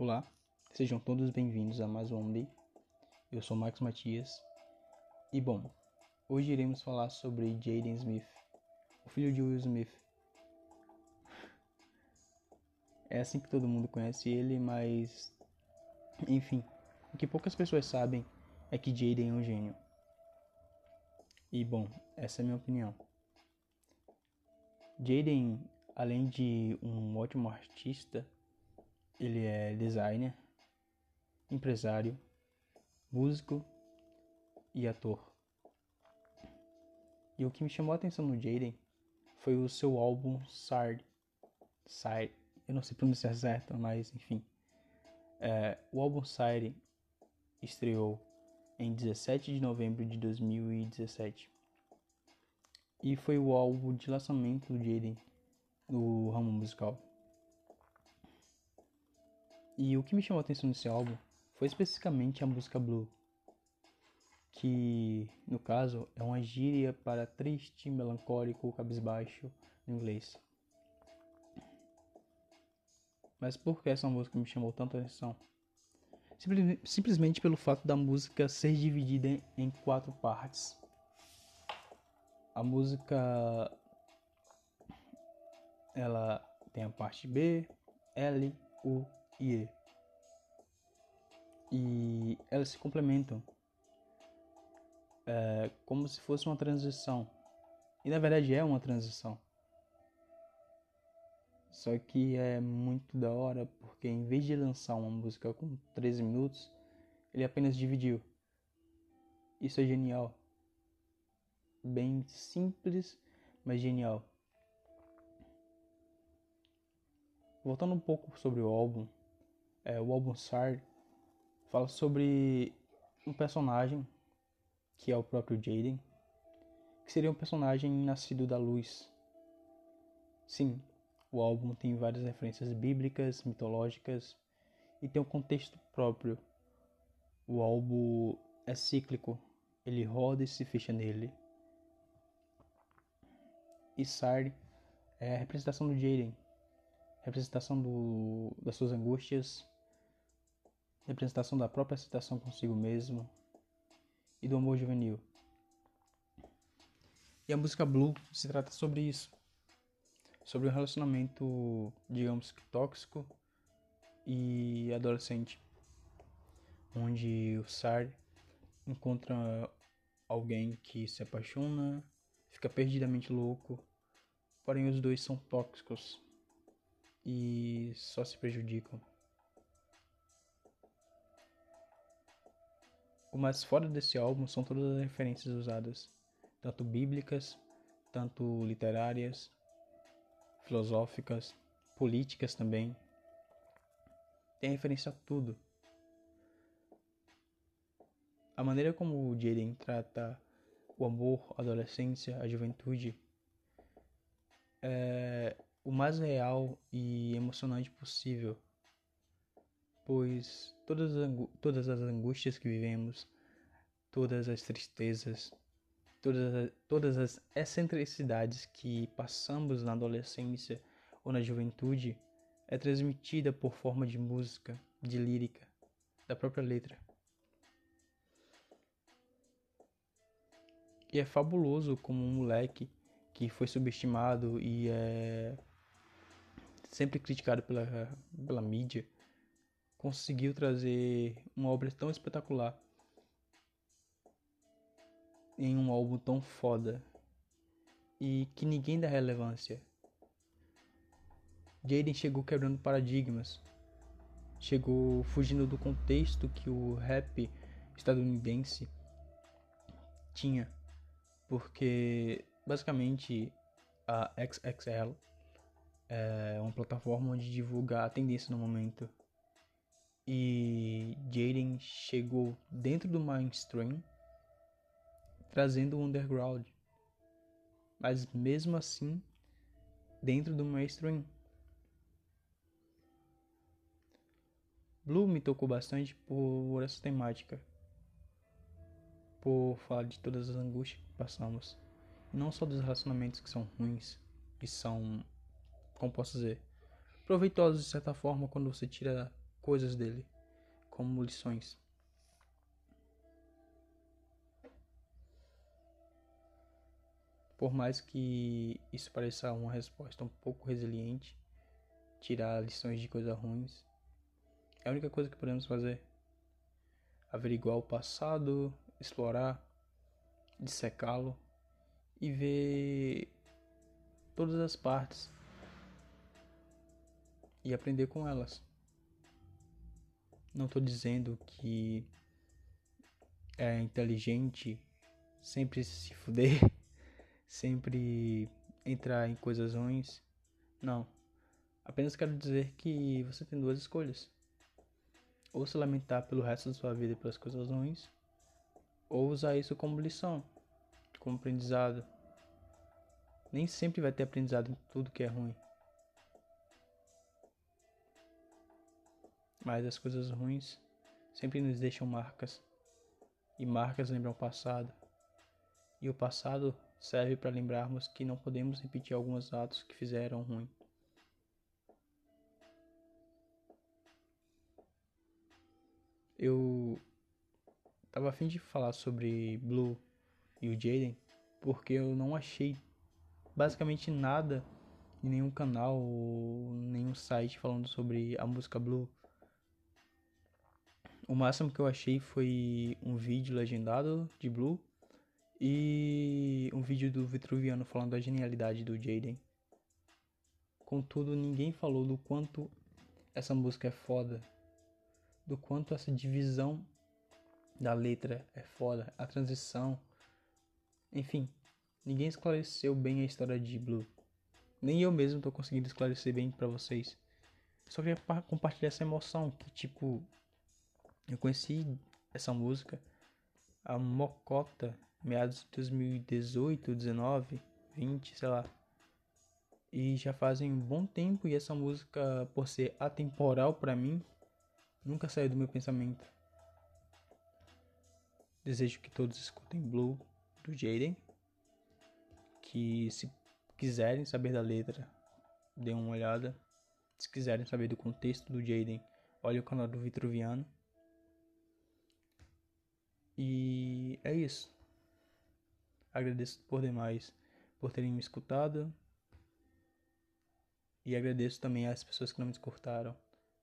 Olá, sejam todos bem-vindos a mais um Day. Eu sou Max Matias e bom, hoje iremos falar sobre Jaden Smith, o filho de Will Smith. É assim que todo mundo conhece ele, mas enfim, o que poucas pessoas sabem é que Jaden é um gênio. E bom, essa é a minha opinião. Jaden, além de um ótimo artista, ele é designer, empresário, músico e ator. E o que me chamou a atenção no Jaden foi o seu álbum Sard. Sard. Eu não sei pronunciar certo, mas enfim. É, o álbum Sire estreou em 17 de novembro de 2017. E foi o álbum de lançamento do Jaden no ramo musical. E o que me chamou a atenção nesse álbum foi especificamente a música Blue, que no caso é uma gíria para triste, melancólico, cabisbaixo em inglês. Mas por que essa música me chamou tanta atenção? simplesmente pelo fato da música ser dividida em quatro partes. A música ela tem a parte B, L, U e E. E elas se complementam. É, como se fosse uma transição. E na verdade é uma transição. Só que é muito da hora porque em vez de lançar uma música com 13 minutos, ele apenas dividiu. Isso é genial. Bem simples, mas genial. Voltando um pouco sobre o álbum, é, o álbum SAR fala sobre um personagem que é o próprio Jaden, que seria um personagem nascido da luz. Sim, o álbum tem várias referências bíblicas, mitológicas e tem um contexto próprio. O álbum é cíclico, ele roda e se fecha nele. E Sard é a representação do Jaden, representação do, das suas angústias, representação da própria aceitação consigo mesmo e do amor juvenil. E a música Blue se trata sobre isso sobre um relacionamento, digamos que tóxico e adolescente, onde o Sar encontra alguém que se apaixona, fica perdidamente louco, porém os dois são tóxicos e só se prejudicam. O mais fora desse álbum são todas as referências usadas, tanto bíblicas, tanto literárias, filosóficas, políticas também. Tem referência a tudo. A maneira como o Jaden trata o amor, a adolescência, a juventude é o mais real e emocionante possível, pois todas as, todas as angústias que vivemos, todas as tristezas, todas as, todas as excentricidades que passamos na adolescência ou na juventude é transmitida por forma de música, de lírica, da própria letra. E é fabuloso como um moleque que foi subestimado e é sempre criticado pela, pela mídia conseguiu trazer uma obra tão espetacular em um álbum tão foda e que ninguém dá relevância. Jaden chegou quebrando paradigmas, chegou fugindo do contexto que o rap estadunidense tinha, porque basicamente a XXL é uma plataforma onde divulga a tendência no momento. E Jaden chegou dentro do mainstream trazendo o underground. Mas mesmo assim, dentro do mainstream. Blue me tocou bastante por essa temática. Por falar de todas as angústias que passamos. Não só dos relacionamentos que são ruins, que são, como posso dizer, proveitosos de certa forma quando você tira coisas dele como lições. Por mais que isso pareça uma resposta um pouco resiliente, tirar lições de coisas ruins, é a única coisa que podemos fazer. Averiguar o passado, explorar, dissecá-lo e ver todas as partes e aprender com elas. Não estou dizendo que é inteligente sempre se fuder sempre entrar em coisas ruins. Não. Apenas quero dizer que você tem duas escolhas. Ou se lamentar pelo resto da sua vida pelas coisas ruins, ou usar isso como lição, como aprendizado. Nem sempre vai ter aprendizado em tudo que é ruim. Mas as coisas ruins sempre nos deixam marcas. E marcas lembram o passado. E o passado serve para lembrarmos que não podemos repetir alguns atos que fizeram ruim. Eu tava afim de falar sobre Blue e o Jaden porque eu não achei basicamente nada em nenhum canal ou nenhum site falando sobre a música Blue. O máximo que eu achei foi um vídeo legendado de Blue e um vídeo do Vitruviano falando da genialidade do Jaden. Contudo, ninguém falou do quanto essa música é foda, do quanto essa divisão da letra é foda, a transição. Enfim, ninguém esclareceu bem a história de Blue. Nem eu mesmo tô conseguindo esclarecer bem para vocês. Só queria compartilhar essa emoção que tipo eu conheci essa música a mocota meados de 2018, 19, 20, sei lá. E já fazem um bom tempo e essa música, por ser atemporal para mim, nunca saiu do meu pensamento. Desejo que todos escutem Blue do Jaden. Que se quiserem saber da letra, dêem uma olhada. Se quiserem saber do contexto do Jaden, olhe o canal do Vitruviano. E é isso. Agradeço por demais por terem me escutado. E agradeço também às pessoas que não me escutaram,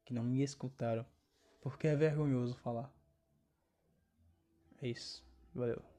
que não me escutaram, porque é vergonhoso falar. É isso. Valeu.